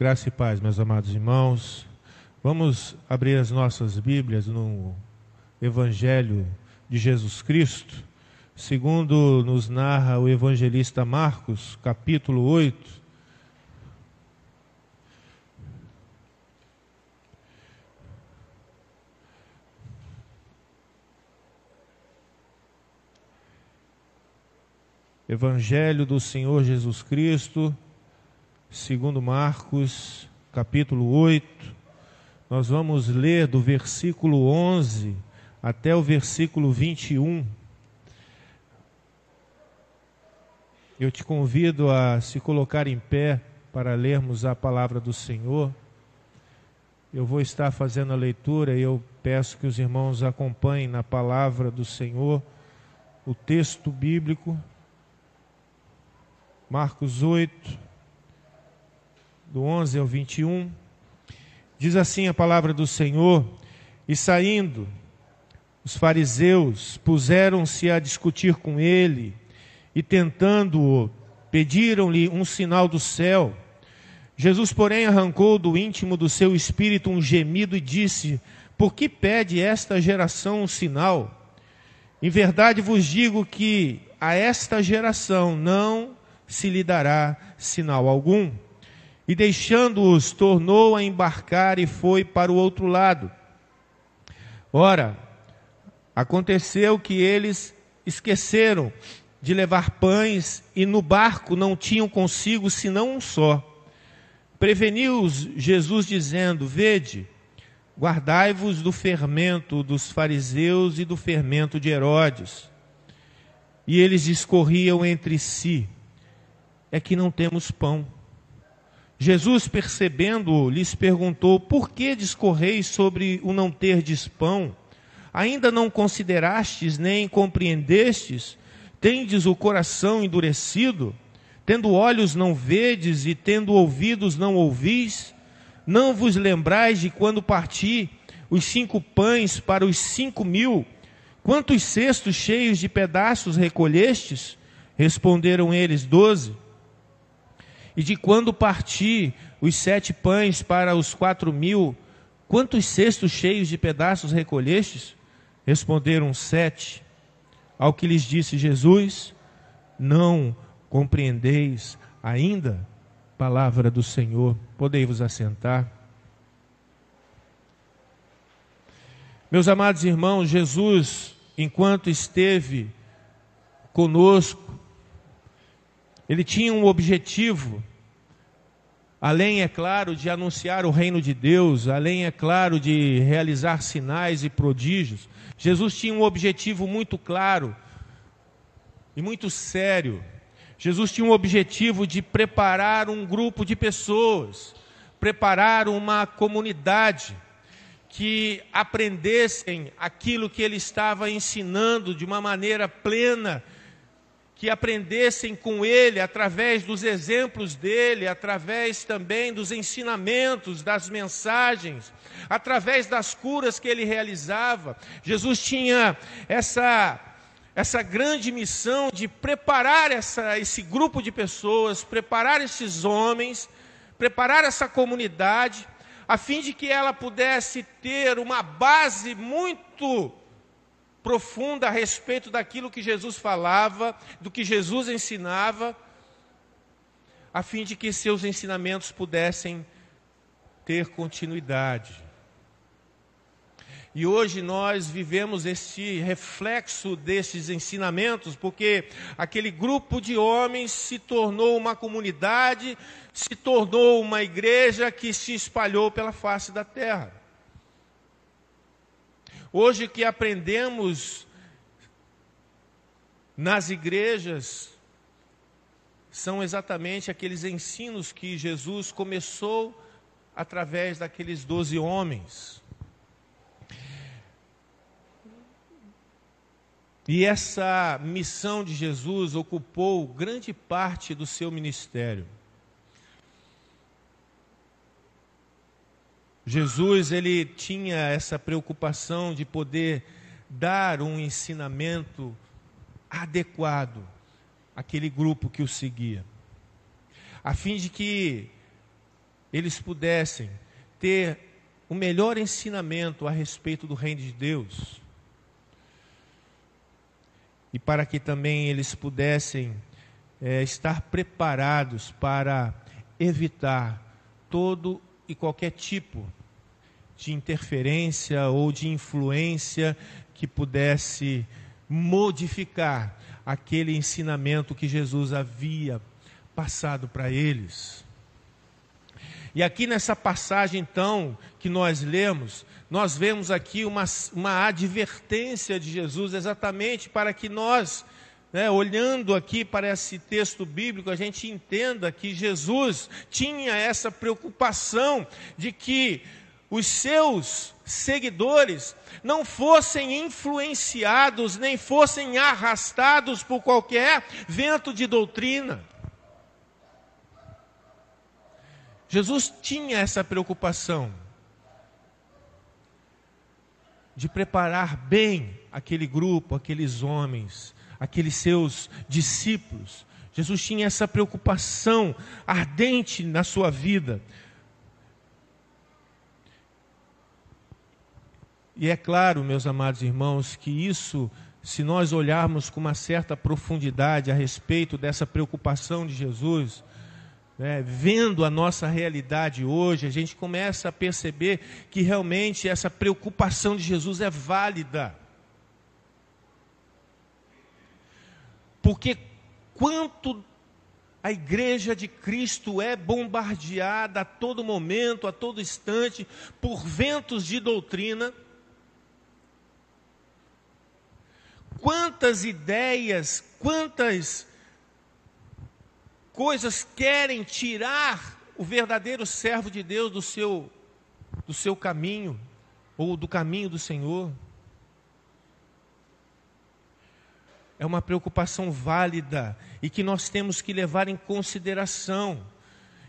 Graça e paz, meus amados irmãos. Vamos abrir as nossas Bíblias no Evangelho de Jesus Cristo, segundo nos narra o evangelista Marcos, capítulo 8. Evangelho do Senhor Jesus Cristo, segundo Marcos, capítulo 8. Nós vamos ler do versículo 11 até o versículo 21. Eu te convido a se colocar em pé para lermos a palavra do Senhor. Eu vou estar fazendo a leitura e eu peço que os irmãos acompanhem na palavra do Senhor o texto bíblico. Marcos 8, do 11 ao 21. Diz assim a palavra do Senhor: E saindo, os fariseus puseram-se a discutir com ele e, tentando-o, pediram-lhe um sinal do céu. Jesus, porém, arrancou do íntimo do seu espírito um gemido e disse: Por que pede esta geração um sinal? Em verdade vos digo que a esta geração não se lhe dará sinal algum e deixando-os, tornou a embarcar e foi para o outro lado. Ora, aconteceu que eles esqueceram de levar pães e no barco não tinham consigo senão um só. Preveniu-os Jesus dizendo: Vede, guardai-vos do fermento dos fariseus e do fermento de Herodes. E eles discorriam entre si: É que não temos pão. Jesus, percebendo, lhes perguntou: Por que discorreis sobre o não terdes pão? Ainda não considerastes nem compreendestes? Tendes o coração endurecido? Tendo olhos não vedes e tendo ouvidos não ouvis? Não vos lembrais de quando parti os cinco pães para os cinco mil? Quantos cestos cheios de pedaços recolhestes? Responderam eles: Doze. E de quando parti os sete pães para os quatro mil, quantos cestos cheios de pedaços recolhestes? Responderam sete. Ao que lhes disse Jesus, não compreendeis ainda? Palavra do Senhor, podei vos assentar. Meus amados irmãos, Jesus, enquanto esteve conosco, ele tinha um objetivo, além, é claro, de anunciar o reino de Deus, além, é claro, de realizar sinais e prodígios. Jesus tinha um objetivo muito claro e muito sério. Jesus tinha um objetivo de preparar um grupo de pessoas, preparar uma comunidade que aprendessem aquilo que ele estava ensinando de uma maneira plena que aprendessem com ele através dos exemplos dele, através também dos ensinamentos, das mensagens, através das curas que ele realizava. Jesus tinha essa essa grande missão de preparar essa, esse grupo de pessoas, preparar esses homens, preparar essa comunidade, a fim de que ela pudesse ter uma base muito profunda a respeito daquilo que Jesus falava, do que Jesus ensinava, a fim de que seus ensinamentos pudessem ter continuidade. E hoje nós vivemos este reflexo desses ensinamentos, porque aquele grupo de homens se tornou uma comunidade, se tornou uma igreja que se espalhou pela face da terra. Hoje que aprendemos nas igrejas são exatamente aqueles ensinos que Jesus começou através daqueles doze homens. E essa missão de Jesus ocupou grande parte do seu ministério. Jesus ele tinha essa preocupação de poder dar um ensinamento adequado àquele grupo que o seguia, a fim de que eles pudessem ter o melhor ensinamento a respeito do reino de Deus. E para que também eles pudessem é, estar preparados para evitar todo e qualquer tipo de interferência ou de influência que pudesse modificar aquele ensinamento que Jesus havia passado para eles. E aqui nessa passagem, então, que nós lemos, nós vemos aqui uma, uma advertência de Jesus, exatamente para que nós, né, olhando aqui para esse texto bíblico, a gente entenda que Jesus tinha essa preocupação de que os seus seguidores não fossem influenciados, nem fossem arrastados por qualquer vento de doutrina. Jesus tinha essa preocupação de preparar bem aquele grupo, aqueles homens, aqueles seus discípulos. Jesus tinha essa preocupação ardente na sua vida. E é claro, meus amados irmãos, que isso, se nós olharmos com uma certa profundidade a respeito dessa preocupação de Jesus, né, vendo a nossa realidade hoje, a gente começa a perceber que realmente essa preocupação de Jesus é válida. Porque quanto a igreja de Cristo é bombardeada a todo momento, a todo instante, por ventos de doutrina, quantas ideias, quantas coisas querem tirar o verdadeiro servo de Deus do seu, do seu caminho, ou do caminho do Senhor. É uma preocupação válida e que nós temos que levar em consideração.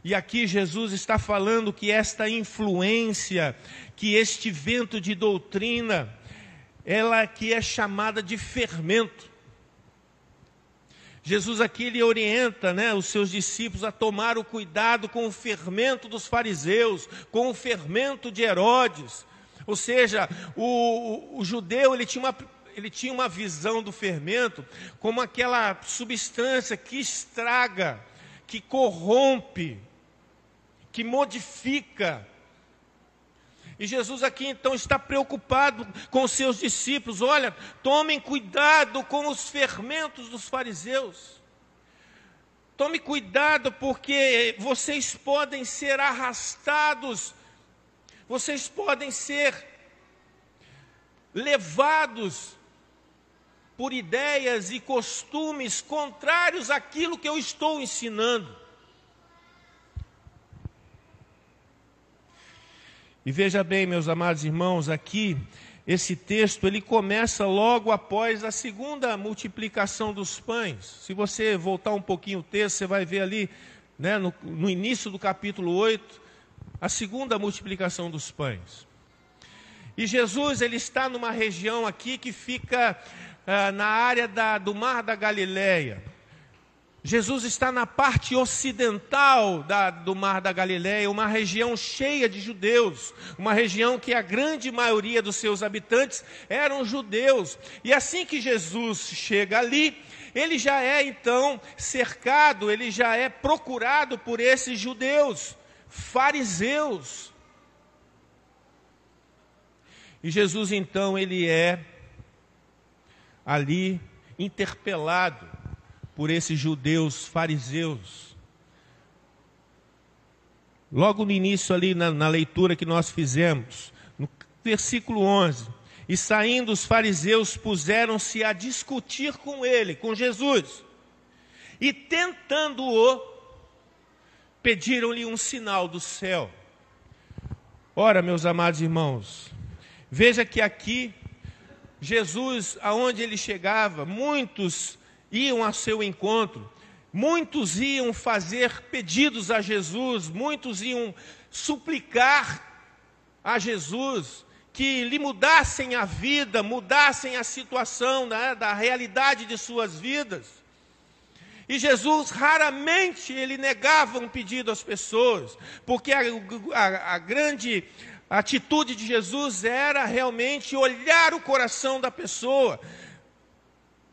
E aqui Jesus está falando que esta influência, que este vento de doutrina, ela que é chamada de fermento. Jesus aqui ele orienta né, os seus discípulos a tomar o cuidado com o fermento dos fariseus, com o fermento de Herodes. Ou seja, o, o, o judeu ele tinha, uma, ele tinha uma visão do fermento como aquela substância que estraga, que corrompe, que modifica e Jesus aqui então está preocupado com os seus discípulos. Olha, tomem cuidado com os fermentos dos fariseus. Tome cuidado porque vocês podem ser arrastados, vocês podem ser levados por ideias e costumes contrários àquilo que eu estou ensinando. E veja bem, meus amados irmãos, aqui esse texto ele começa logo após a segunda multiplicação dos pães. Se você voltar um pouquinho o texto, você vai ver ali, né, no, no início do capítulo 8, a segunda multiplicação dos pães. E Jesus ele está numa região aqui que fica ah, na área da, do Mar da Galileia. Jesus está na parte ocidental da, do Mar da Galileia, uma região cheia de judeus, uma região que a grande maioria dos seus habitantes eram judeus. E assim que Jesus chega ali, ele já é então cercado, ele já é procurado por esses judeus, fariseus. E Jesus então ele é ali interpelado por esses judeus fariseus. Logo no início, ali na, na leitura que nós fizemos, no versículo 11: E saindo os fariseus puseram-se a discutir com ele, com Jesus, e tentando-o, pediram-lhe um sinal do céu. Ora, meus amados irmãos, veja que aqui, Jesus, aonde ele chegava, muitos iam a seu encontro, muitos iam fazer pedidos a Jesus, muitos iam suplicar a Jesus que lhe mudassem a vida, mudassem a situação né, da realidade de suas vidas. E Jesus raramente ele negava um pedido às pessoas, porque a, a, a grande atitude de Jesus era realmente olhar o coração da pessoa.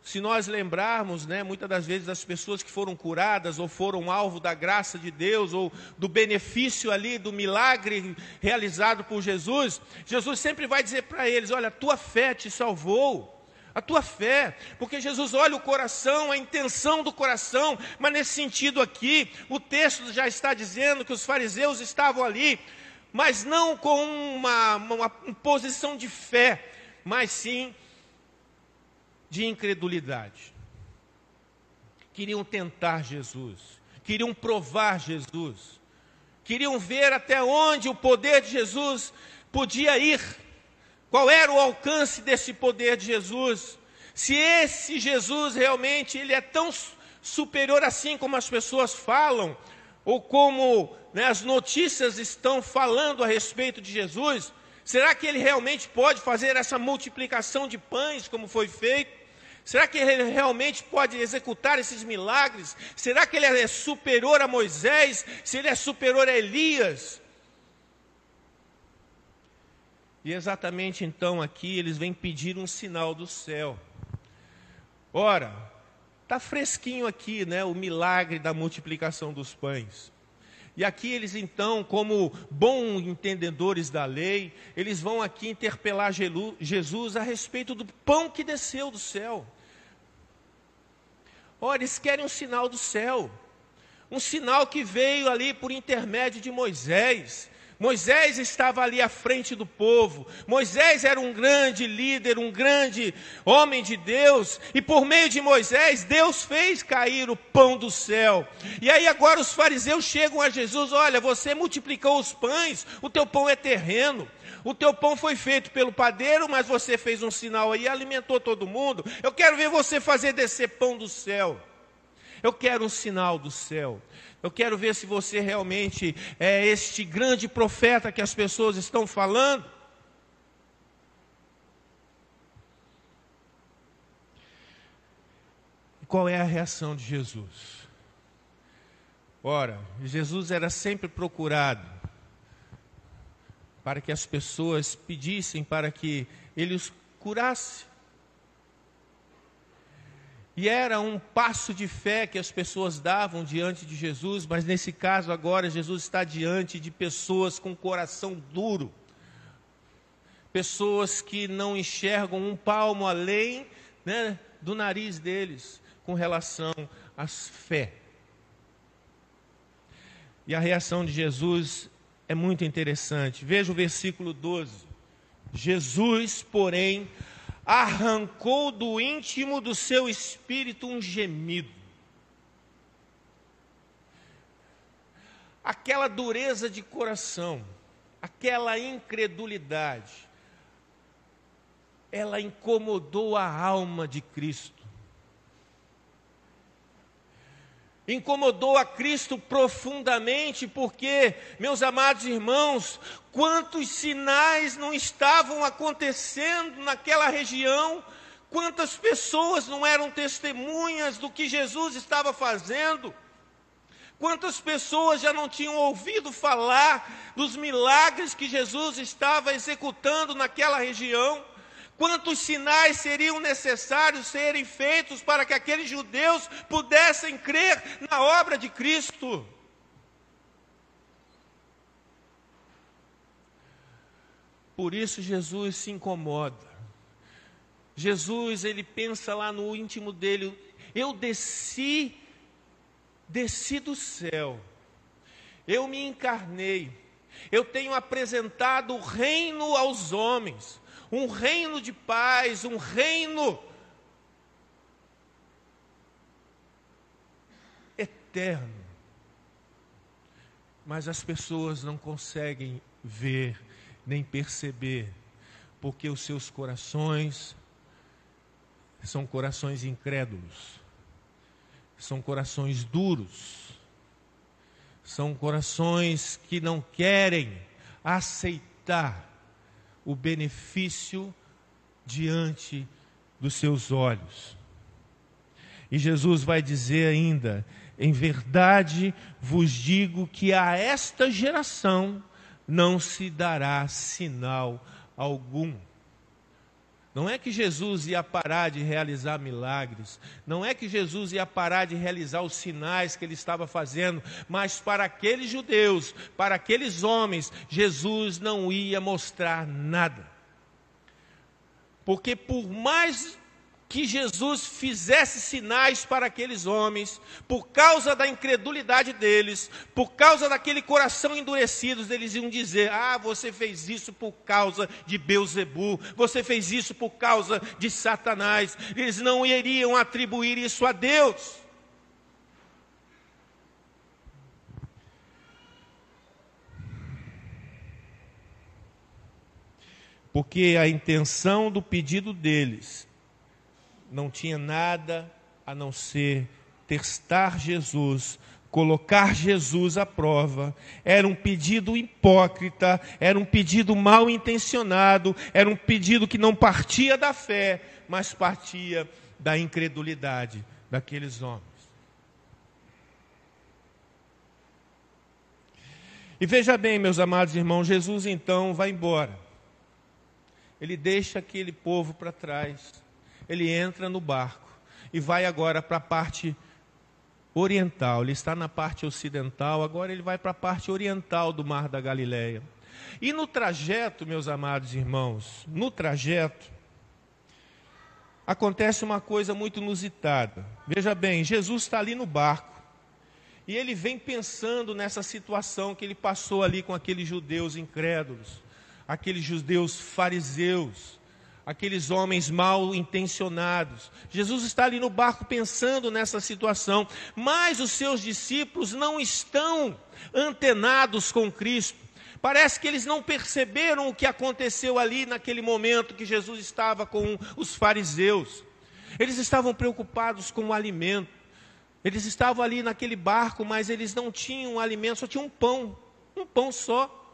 Se nós lembrarmos, né, muitas das vezes as pessoas que foram curadas ou foram alvo da graça de Deus ou do benefício ali do milagre realizado por Jesus, Jesus sempre vai dizer para eles: Olha, a tua fé te salvou. A tua fé, porque Jesus olha o coração, a intenção do coração, mas nesse sentido aqui, o texto já está dizendo que os fariseus estavam ali, mas não com uma, uma posição de fé, mas sim de incredulidade. Queriam tentar Jesus, queriam provar Jesus, queriam ver até onde o poder de Jesus podia ir qual era o alcance desse poder de Jesus? Se esse Jesus realmente ele é tão superior assim como as pessoas falam, ou como né, as notícias estão falando a respeito de Jesus, será que ele realmente pode fazer essa multiplicação de pães como foi feito? Será que ele realmente pode executar esses milagres? Será que ele é superior a Moisés? Se ele é superior a Elias? E exatamente então aqui eles vêm pedir um sinal do céu. Ora, está fresquinho aqui, né, o milagre da multiplicação dos pães. E aqui eles então, como bons entendedores da lei, eles vão aqui interpelar Jesus a respeito do pão que desceu do céu. Ora, eles querem um sinal do céu. Um sinal que veio ali por intermédio de Moisés. Moisés estava ali à frente do povo. Moisés era um grande líder, um grande homem de Deus. E por meio de Moisés, Deus fez cair o pão do céu. E aí agora os fariseus chegam a Jesus: Olha, você multiplicou os pães, o teu pão é terreno. O teu pão foi feito pelo padeiro, mas você fez um sinal aí e alimentou todo mundo. Eu quero ver você fazer descer pão do céu. Eu quero um sinal do céu. Eu quero ver se você realmente é este grande profeta que as pessoas estão falando. E qual é a reação de Jesus? Ora, Jesus era sempre procurado para que as pessoas pedissem para que ele os curasse. E era um passo de fé que as pessoas davam diante de Jesus, mas nesse caso agora Jesus está diante de pessoas com coração duro, pessoas que não enxergam um palmo além né, do nariz deles com relação à fé. E a reação de Jesus é muito interessante. Veja o versículo 12. Jesus, porém, arrancou do íntimo do seu espírito um gemido. Aquela dureza de coração, aquela incredulidade, ela incomodou a alma de Cristo. Incomodou a Cristo profundamente, porque, meus amados irmãos, quantos sinais não estavam acontecendo naquela região, quantas pessoas não eram testemunhas do que Jesus estava fazendo. Quantas pessoas já não tinham ouvido falar dos milagres que Jesus estava executando naquela região? Quantos sinais seriam necessários serem feitos para que aqueles judeus pudessem crer na obra de Cristo? Por isso Jesus se incomoda. Jesus, ele pensa lá no íntimo dele, eu desci, desci do céu. Eu me encarnei. Eu tenho apresentado o reino aos homens um reino de paz, um reino eterno. Mas as pessoas não conseguem ver nem perceber, porque os seus corações são corações incrédulos, são corações duros, são corações que não querem aceitar o benefício diante dos seus olhos. E Jesus vai dizer ainda: em verdade vos digo que a esta geração não se dará sinal algum. Não é que Jesus ia parar de realizar milagres, não é que Jesus ia parar de realizar os sinais que ele estava fazendo, mas para aqueles judeus, para aqueles homens, Jesus não ia mostrar nada. Porque por mais que Jesus fizesse sinais para aqueles homens, por causa da incredulidade deles, por causa daquele coração endurecido, eles iam dizer: Ah, você fez isso por causa de Beuzebu, você fez isso por causa de Satanás. Eles não iriam atribuir isso a Deus. Porque a intenção do pedido deles não tinha nada a não ser testar Jesus, colocar Jesus à prova. Era um pedido hipócrita, era um pedido mal intencionado, era um pedido que não partia da fé, mas partia da incredulidade daqueles homens. E veja bem, meus amados irmãos, Jesus então vai embora. Ele deixa aquele povo para trás ele entra no barco e vai agora para a parte oriental. Ele está na parte ocidental, agora ele vai para a parte oriental do Mar da Galileia. E no trajeto, meus amados irmãos, no trajeto, acontece uma coisa muito inusitada. Veja bem, Jesus está ali no barco. E ele vem pensando nessa situação que ele passou ali com aqueles judeus incrédulos, aqueles judeus fariseus, aqueles homens mal intencionados. Jesus está ali no barco pensando nessa situação, mas os seus discípulos não estão antenados com Cristo. Parece que eles não perceberam o que aconteceu ali naquele momento que Jesus estava com os fariseus. Eles estavam preocupados com o alimento. Eles estavam ali naquele barco, mas eles não tinham alimento, só tinham um pão, um pão só.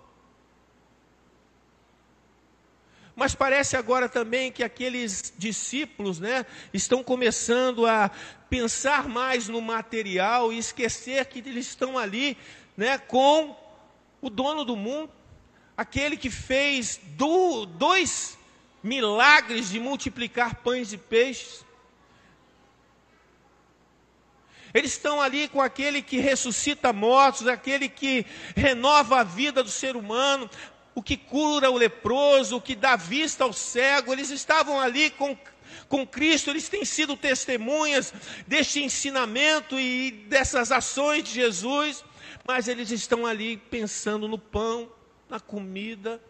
Mas parece agora também que aqueles discípulos né, estão começando a pensar mais no material e esquecer que eles estão ali né, com o dono do mundo, aquele que fez do, dois milagres de multiplicar pães e peixes. Eles estão ali com aquele que ressuscita mortos, aquele que renova a vida do ser humano, o que cura o leproso, o que dá vista ao cego, eles estavam ali com, com Cristo, eles têm sido testemunhas deste ensinamento e dessas ações de Jesus, mas eles estão ali pensando no pão, na comida.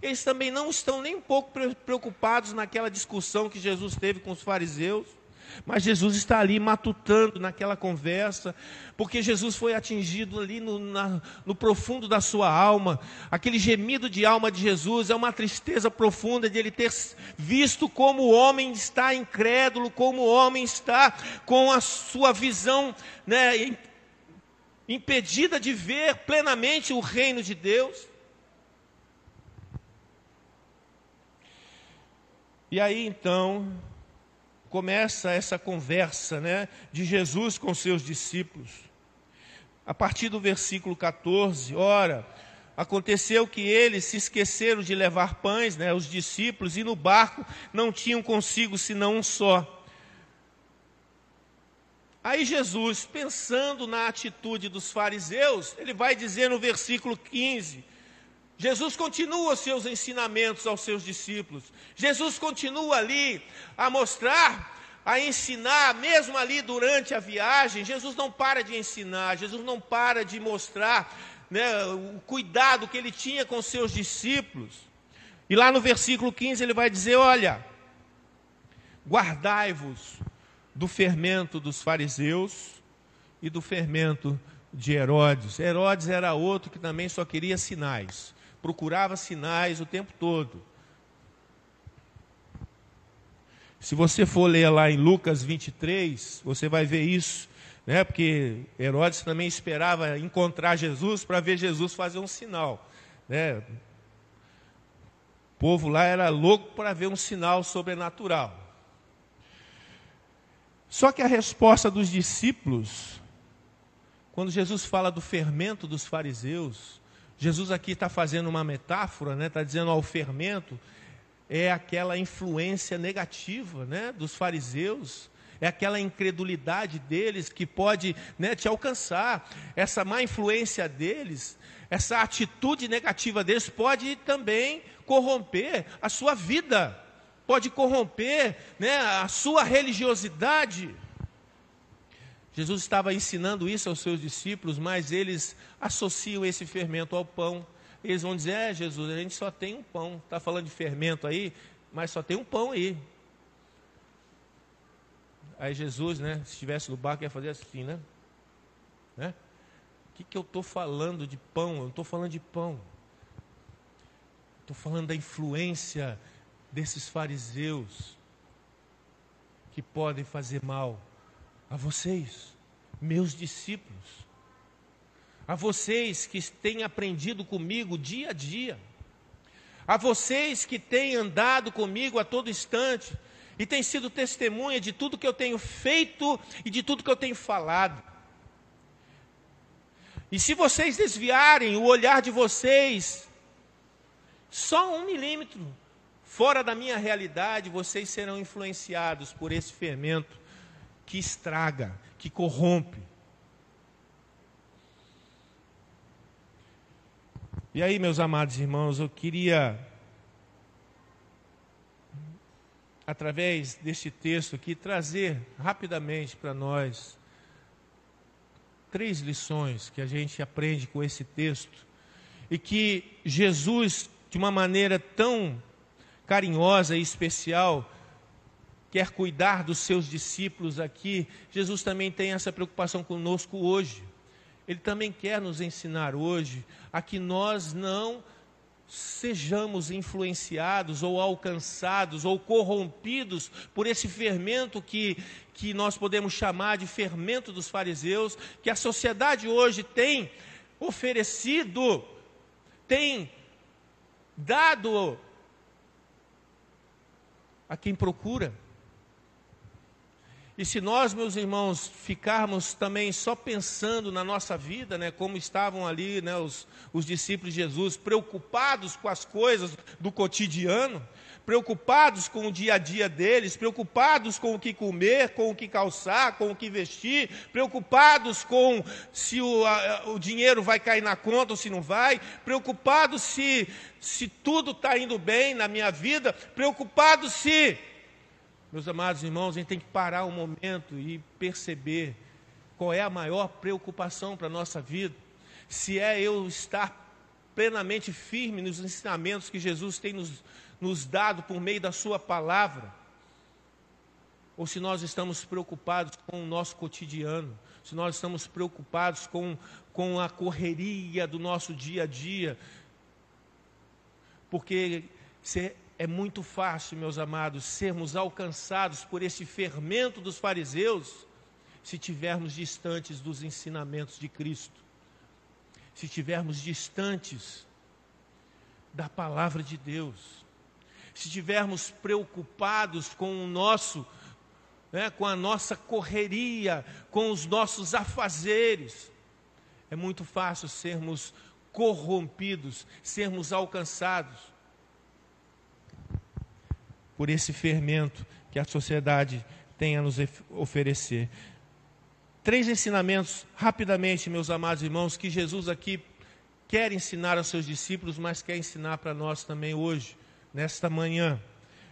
Eles também não estão nem um pouco preocupados naquela discussão que Jesus teve com os fariseus. Mas Jesus está ali matutando naquela conversa, porque Jesus foi atingido ali no, na, no, profundo da sua alma. Aquele gemido de alma de Jesus é uma tristeza profunda de ele ter visto como o homem está incrédulo, como o homem está com a sua visão né, impedida de ver plenamente o reino de Deus. E aí então, começa essa conversa né, de Jesus com seus discípulos. A partir do versículo 14, ora, aconteceu que eles se esqueceram de levar pães, né, os discípulos, e no barco não tinham consigo senão um só. Aí Jesus, pensando na atitude dos fariseus, ele vai dizer no versículo 15: Jesus continua os seus ensinamentos aos seus discípulos. Jesus continua ali a mostrar, a ensinar, mesmo ali durante a viagem. Jesus não para de ensinar, Jesus não para de mostrar né, o cuidado que ele tinha com seus discípulos. E lá no versículo 15 ele vai dizer: Olha, guardai-vos do fermento dos fariseus e do fermento de Herodes. Herodes era outro que também só queria sinais procurava sinais o tempo todo. Se você for ler lá em Lucas 23, você vai ver isso, né? Porque Herodes também esperava encontrar Jesus para ver Jesus fazer um sinal, né? O povo lá era louco para ver um sinal sobrenatural. Só que a resposta dos discípulos, quando Jesus fala do fermento dos fariseus, Jesus aqui está fazendo uma metáfora, né? Está dizendo ao fermento é aquela influência negativa, né? Dos fariseus, é aquela incredulidade deles que pode né, te alcançar. Essa má influência deles, essa atitude negativa deles pode também corromper a sua vida, pode corromper né, a sua religiosidade. Jesus estava ensinando isso aos seus discípulos, mas eles associam esse fermento ao pão. Eles vão dizer: É, Jesus, a gente só tem um pão. Está falando de fermento aí, mas só tem um pão aí. Aí Jesus, né, se estivesse no barco, ia fazer assim, né? né? O que, que eu estou falando de pão? Eu não estou falando de pão. Estou falando da influência desses fariseus que podem fazer mal a vocês, meus discípulos, a vocês que têm aprendido comigo dia a dia, a vocês que têm andado comigo a todo instante e têm sido testemunha de tudo que eu tenho feito e de tudo que eu tenho falado. E se vocês desviarem o olhar de vocês só um milímetro fora da minha realidade, vocês serão influenciados por esse fermento que estraga, que corrompe. E aí, meus amados irmãos, eu queria, através deste texto aqui, trazer rapidamente para nós três lições que a gente aprende com esse texto e que Jesus, de uma maneira tão carinhosa e especial, quer cuidar dos seus discípulos aqui, Jesus também tem essa preocupação conosco hoje. Ele também quer nos ensinar hoje a que nós não sejamos influenciados ou alcançados ou corrompidos por esse fermento que, que nós podemos chamar de fermento dos fariseus, que a sociedade hoje tem oferecido, tem dado a quem procura. E se nós, meus irmãos, ficarmos também só pensando na nossa vida, né, como estavam ali né, os, os discípulos de Jesus, preocupados com as coisas do cotidiano, preocupados com o dia a dia deles, preocupados com o que comer, com o que calçar, com o que vestir, preocupados com se o, a, o dinheiro vai cair na conta ou se não vai, preocupados se, se tudo está indo bem na minha vida, preocupados se meus amados irmãos, a gente tem que parar um momento e perceber qual é a maior preocupação para a nossa vida. Se é eu estar plenamente firme nos ensinamentos que Jesus tem nos, nos dado por meio da Sua palavra, ou se nós estamos preocupados com o nosso cotidiano, se nós estamos preocupados com, com a correria do nosso dia a dia, porque se é muito fácil, meus amados, sermos alcançados por esse fermento dos fariseus se estivermos distantes dos ensinamentos de Cristo, se estivermos distantes da palavra de Deus, se estivermos preocupados com o nosso, né, com a nossa correria, com os nossos afazeres, é muito fácil sermos corrompidos, sermos alcançados por esse fermento que a sociedade tem a nos oferecer. Três ensinamentos, rapidamente, meus amados irmãos, que Jesus aqui quer ensinar aos seus discípulos, mas quer ensinar para nós também hoje, nesta manhã.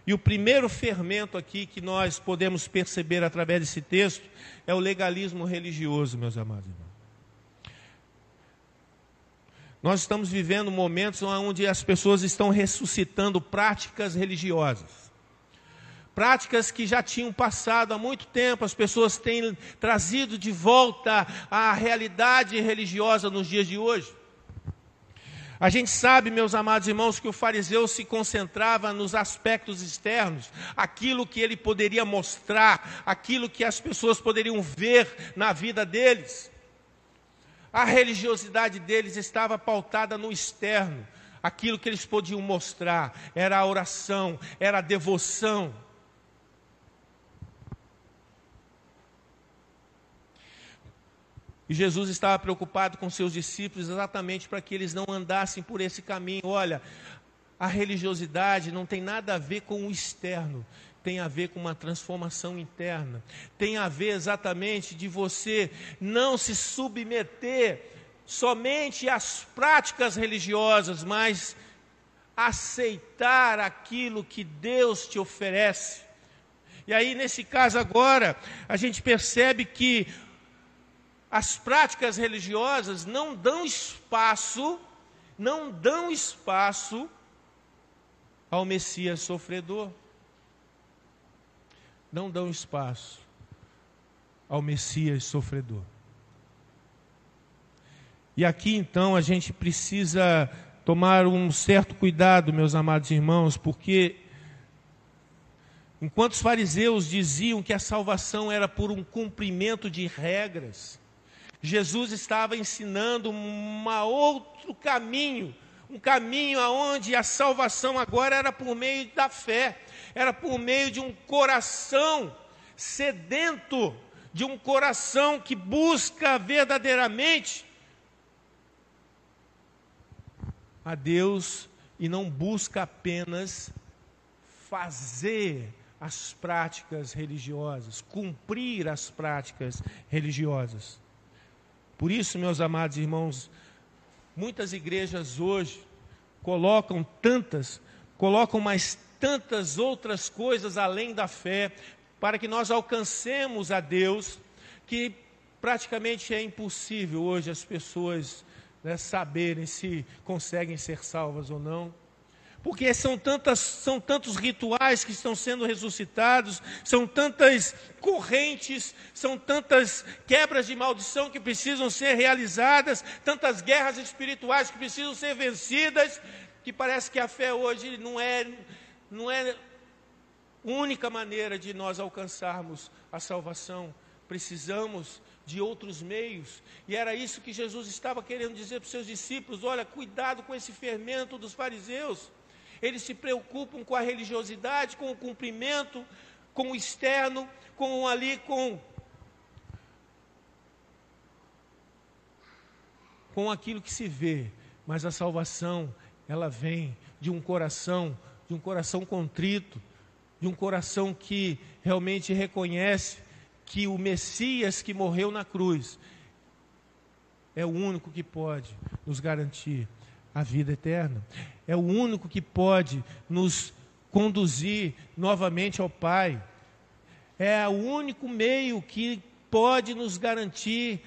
E o primeiro fermento aqui que nós podemos perceber através desse texto é o legalismo religioso, meus amados irmãos. Nós estamos vivendo momentos onde as pessoas estão ressuscitando práticas religiosas práticas que já tinham passado há muito tempo, as pessoas têm trazido de volta à realidade religiosa nos dias de hoje. A gente sabe, meus amados irmãos, que o fariseu se concentrava nos aspectos externos, aquilo que ele poderia mostrar, aquilo que as pessoas poderiam ver na vida deles. A religiosidade deles estava pautada no externo, aquilo que eles podiam mostrar era a oração, era a devoção. E Jesus estava preocupado com seus discípulos exatamente para que eles não andassem por esse caminho. Olha, a religiosidade não tem nada a ver com o externo, tem a ver com uma transformação interna. Tem a ver exatamente de você não se submeter somente às práticas religiosas, mas aceitar aquilo que Deus te oferece. E aí, nesse caso agora, a gente percebe que as práticas religiosas não dão espaço, não dão espaço ao Messias sofredor. Não dão espaço ao Messias sofredor. E aqui então a gente precisa tomar um certo cuidado, meus amados irmãos, porque enquanto os fariseus diziam que a salvação era por um cumprimento de regras, Jesus estava ensinando um outro caminho, um caminho aonde a salvação agora era por meio da fé, era por meio de um coração sedento, de um coração que busca verdadeiramente a Deus e não busca apenas fazer as práticas religiosas, cumprir as práticas religiosas. Por isso, meus amados irmãos, muitas igrejas hoje colocam tantas, colocam mais tantas outras coisas além da fé, para que nós alcancemos a Deus, que praticamente é impossível hoje as pessoas né, saberem se conseguem ser salvas ou não porque são, tantas, são tantos rituais que estão sendo ressuscitados, são tantas correntes, são tantas quebras de maldição que precisam ser realizadas, tantas guerras espirituais que precisam ser vencidas, que parece que a fé hoje não é, não é única maneira de nós alcançarmos a salvação. Precisamos de outros meios. E era isso que Jesus estava querendo dizer para os seus discípulos: olha, cuidado com esse fermento dos fariseus. Eles se preocupam com a religiosidade, com o cumprimento, com o externo, com ali, com com aquilo que se vê, mas a salvação, ela vem de um coração, de um coração contrito, de um coração que realmente reconhece que o Messias que morreu na cruz é o único que pode nos garantir a vida eterna. É o único que pode nos conduzir novamente ao Pai. É o único meio que pode nos garantir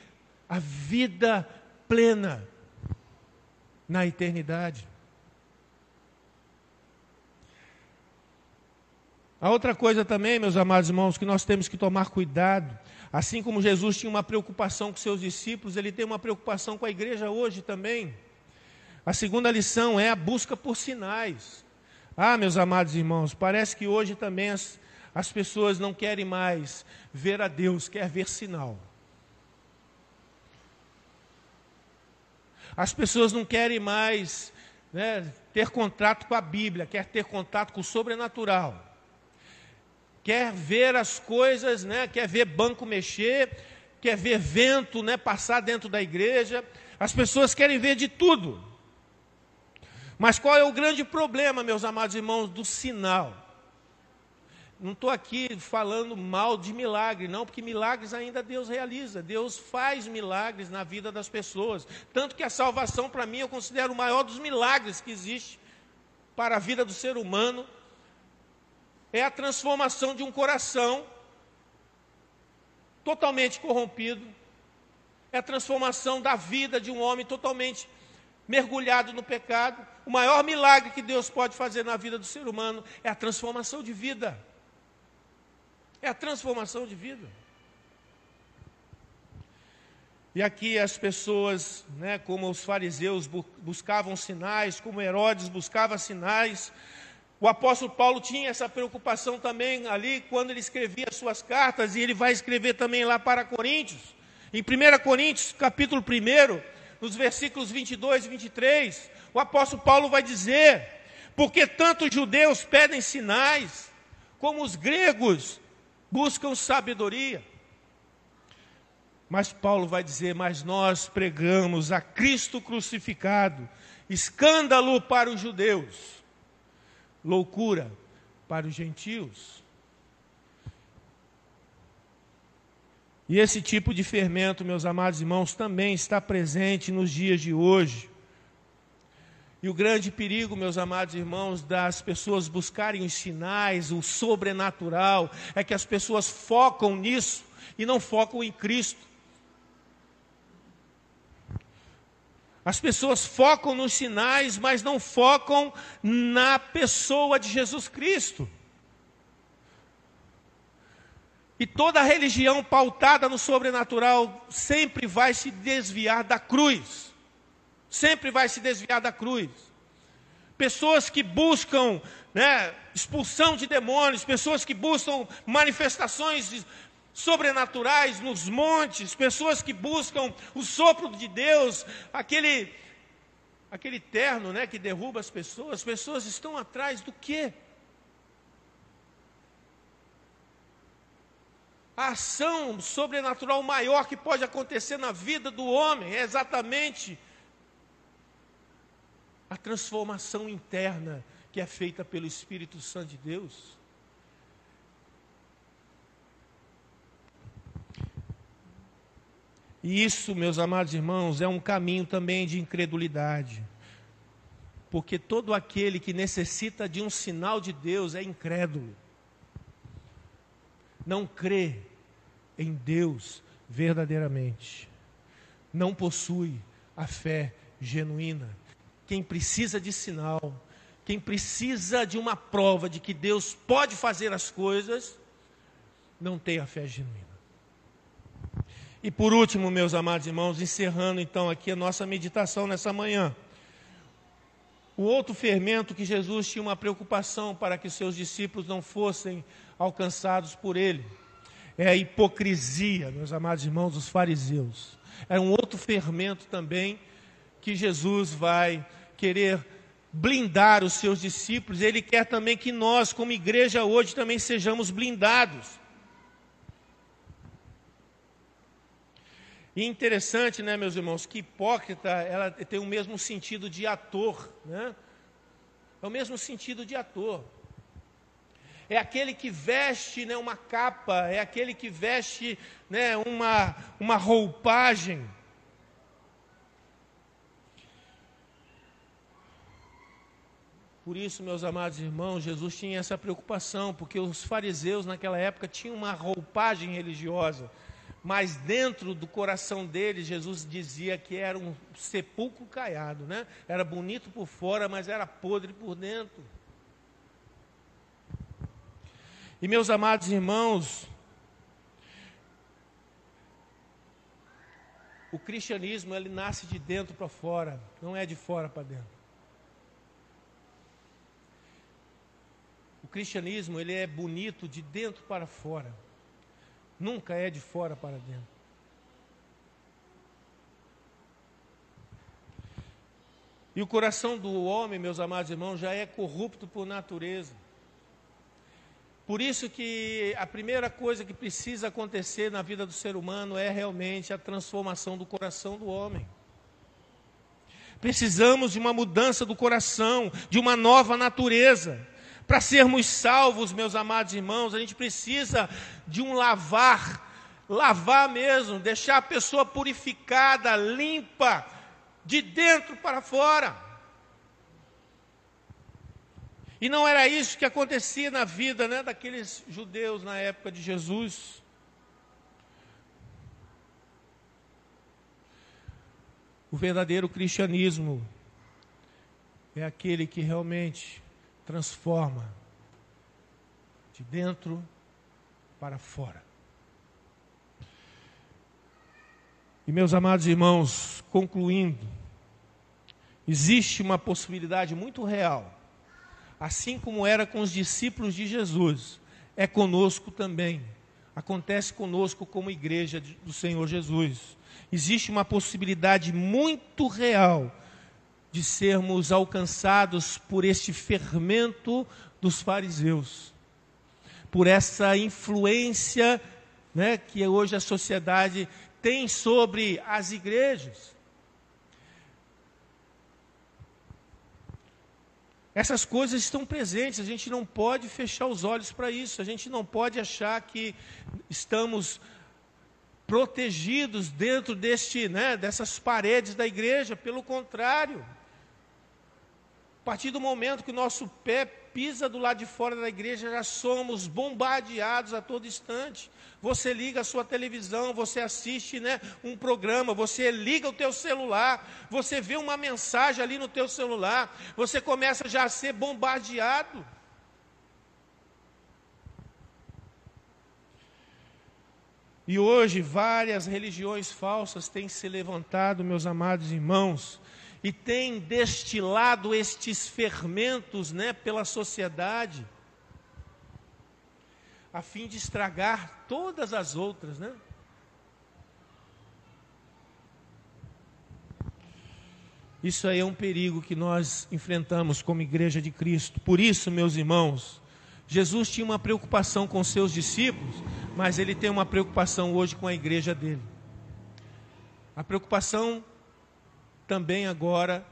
a vida plena na eternidade. A outra coisa também, meus amados irmãos, que nós temos que tomar cuidado, assim como Jesus tinha uma preocupação com seus discípulos, ele tem uma preocupação com a igreja hoje também. A segunda lição é a busca por sinais. Ah, meus amados irmãos, parece que hoje também as, as pessoas não querem mais ver a Deus, quer ver sinal. As pessoas não querem mais né, ter contato com a Bíblia, quer ter contato com o sobrenatural. Quer ver as coisas, né, quer ver banco mexer, quer ver vento né, passar dentro da igreja. As pessoas querem ver de tudo. Mas qual é o grande problema, meus amados irmãos, do sinal? Não estou aqui falando mal de milagre, não, porque milagres ainda Deus realiza. Deus faz milagres na vida das pessoas. Tanto que a salvação, para mim, eu considero o maior dos milagres que existe para a vida do ser humano. É a transformação de um coração totalmente corrompido. É a transformação da vida de um homem totalmente mergulhado no pecado. O maior milagre que Deus pode fazer na vida do ser humano é a transformação de vida. É a transformação de vida. E aqui as pessoas, né, como os fariseus buscavam sinais, como Herodes buscava sinais, o apóstolo Paulo tinha essa preocupação também ali quando ele escrevia suas cartas, e ele vai escrever também lá para Coríntios. Em 1 Coríntios, capítulo 1, nos versículos 22 e 23, o apóstolo Paulo vai dizer: porque tanto os judeus pedem sinais, como os gregos buscam sabedoria. Mas Paulo vai dizer: Mas nós pregamos a Cristo crucificado, escândalo para os judeus, loucura para os gentios. E esse tipo de fermento, meus amados irmãos, também está presente nos dias de hoje. E o grande perigo, meus amados irmãos, das pessoas buscarem os sinais, o sobrenatural, é que as pessoas focam nisso e não focam em Cristo. As pessoas focam nos sinais, mas não focam na pessoa de Jesus Cristo. E toda religião pautada no sobrenatural sempre vai se desviar da cruz. Sempre vai se desviar da cruz. Pessoas que buscam né, expulsão de demônios, pessoas que buscam manifestações sobrenaturais nos montes, pessoas que buscam o sopro de Deus, aquele aquele terno, né, que derruba as pessoas. As pessoas estão atrás do quê? A ação sobrenatural maior que pode acontecer na vida do homem é exatamente a transformação interna que é feita pelo Espírito Santo de Deus. E isso, meus amados irmãos, é um caminho também de incredulidade. Porque todo aquele que necessita de um sinal de Deus é incrédulo. Não crê em Deus verdadeiramente. Não possui a fé genuína. Quem precisa de sinal, quem precisa de uma prova de que Deus pode fazer as coisas, não tem a fé genuína. E por último, meus amados irmãos, encerrando então aqui a nossa meditação nessa manhã. O outro fermento que Jesus tinha uma preocupação para que seus discípulos não fossem alcançados por ele é a hipocrisia, meus amados irmãos, dos fariseus. É um outro fermento também que Jesus vai querer blindar os seus discípulos. Ele quer também que nós, como igreja hoje, também sejamos blindados. E interessante, né, meus irmãos, que hipócrita, ela tem o mesmo sentido de ator, né? É o mesmo sentido de ator é aquele que veste né, uma capa, é aquele que veste né, uma, uma roupagem. Por isso, meus amados irmãos, Jesus tinha essa preocupação, porque os fariseus naquela época tinham uma roupagem religiosa, mas dentro do coração deles, Jesus dizia que era um sepulcro caiado, né? Era bonito por fora, mas era podre por dentro. E meus amados irmãos, o cristianismo ele nasce de dentro para fora, não é de fora para dentro. O cristianismo ele é bonito de dentro para fora, nunca é de fora para dentro. E o coração do homem, meus amados irmãos, já é corrupto por natureza. Por isso que a primeira coisa que precisa acontecer na vida do ser humano é realmente a transformação do coração do homem. Precisamos de uma mudança do coração, de uma nova natureza. Para sermos salvos, meus amados irmãos, a gente precisa de um lavar, lavar mesmo, deixar a pessoa purificada, limpa, de dentro para fora. E não era isso que acontecia na vida né, daqueles judeus na época de Jesus. O verdadeiro cristianismo é aquele que realmente transforma de dentro para fora. E meus amados irmãos, concluindo, existe uma possibilidade muito real assim como era com os discípulos de Jesus, é conosco também. Acontece conosco como igreja do Senhor Jesus. Existe uma possibilidade muito real de sermos alcançados por este fermento dos fariseus, por essa influência né, que hoje a sociedade tem sobre as igrejas. Essas coisas estão presentes, a gente não pode fechar os olhos para isso, a gente não pode achar que estamos protegidos dentro deste, né, dessas paredes da igreja, pelo contrário. A partir do momento que o nosso pé pisa do lado de fora da igreja, já somos bombardeados a todo instante. Você liga a sua televisão, você assiste né, um programa, você liga o teu celular, você vê uma mensagem ali no teu celular, você começa já a ser bombardeado. E hoje várias religiões falsas têm se levantado, meus amados irmãos, e tem destilado estes fermentos né, pela sociedade, a fim de estragar todas as outras, né? Isso aí é um perigo que nós enfrentamos como igreja de Cristo. Por isso, meus irmãos, Jesus tinha uma preocupação com seus discípulos, mas ele tem uma preocupação hoje com a igreja dele. A preocupação também agora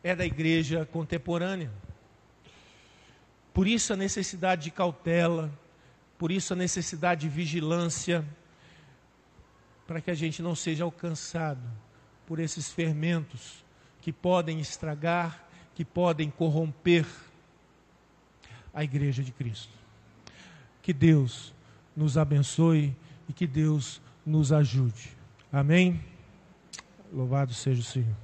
é da igreja contemporânea. Por isso a necessidade de cautela, por isso a necessidade de vigilância, para que a gente não seja alcançado por esses fermentos que podem estragar, que podem corromper a igreja de Cristo. Que Deus nos abençoe e que Deus nos ajude. Amém? Louvado seja o Senhor.